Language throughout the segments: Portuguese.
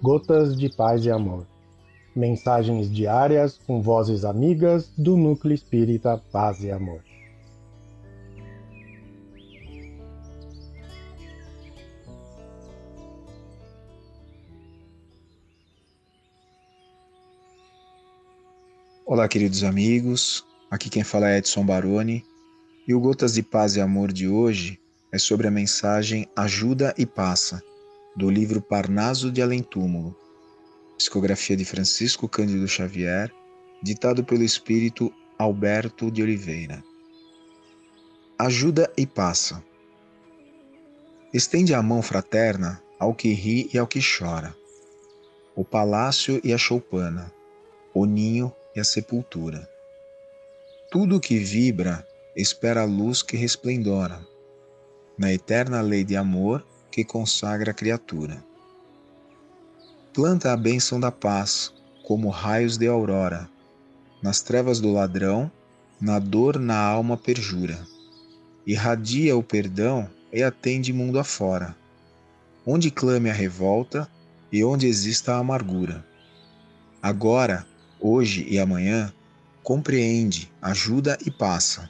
Gotas de Paz e Amor. Mensagens diárias com vozes amigas do Núcleo Espírita Paz e Amor. Olá, queridos amigos. Aqui quem fala é Edson Baroni. E o Gotas de Paz e Amor de hoje é sobre a mensagem Ajuda e Passa, do livro Parnaso de Além Túmulo, psicografia de Francisco Cândido Xavier, ditado pelo espírito Alberto de Oliveira. Ajuda e passa. Estende a mão fraterna ao que ri e ao que chora, o palácio e a choupana, o ninho e a sepultura. Tudo que vibra espera a luz que resplendora, na eterna lei de amor que consagra a criatura. Planta a bênção da paz, como raios de aurora, nas trevas do ladrão, na dor na alma perjura. Irradia o perdão e atende mundo afora, onde clame a revolta e onde exista a amargura. Agora, hoje e amanhã, compreende, ajuda e passa.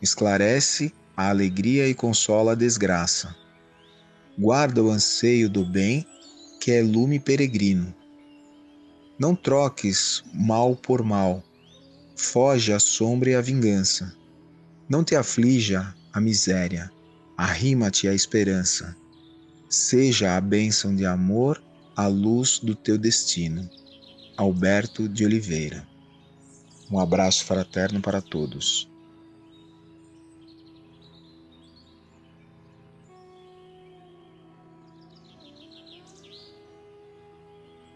Esclarece a alegria e consola a desgraça guarda o anseio do bem, que é lume peregrino. Não troques mal por mal, foge a sombra e a vingança. Não te aflija a miséria, arrima-te à esperança. Seja a bênção de amor a luz do teu destino. Alberto de Oliveira. Um abraço fraterno para todos.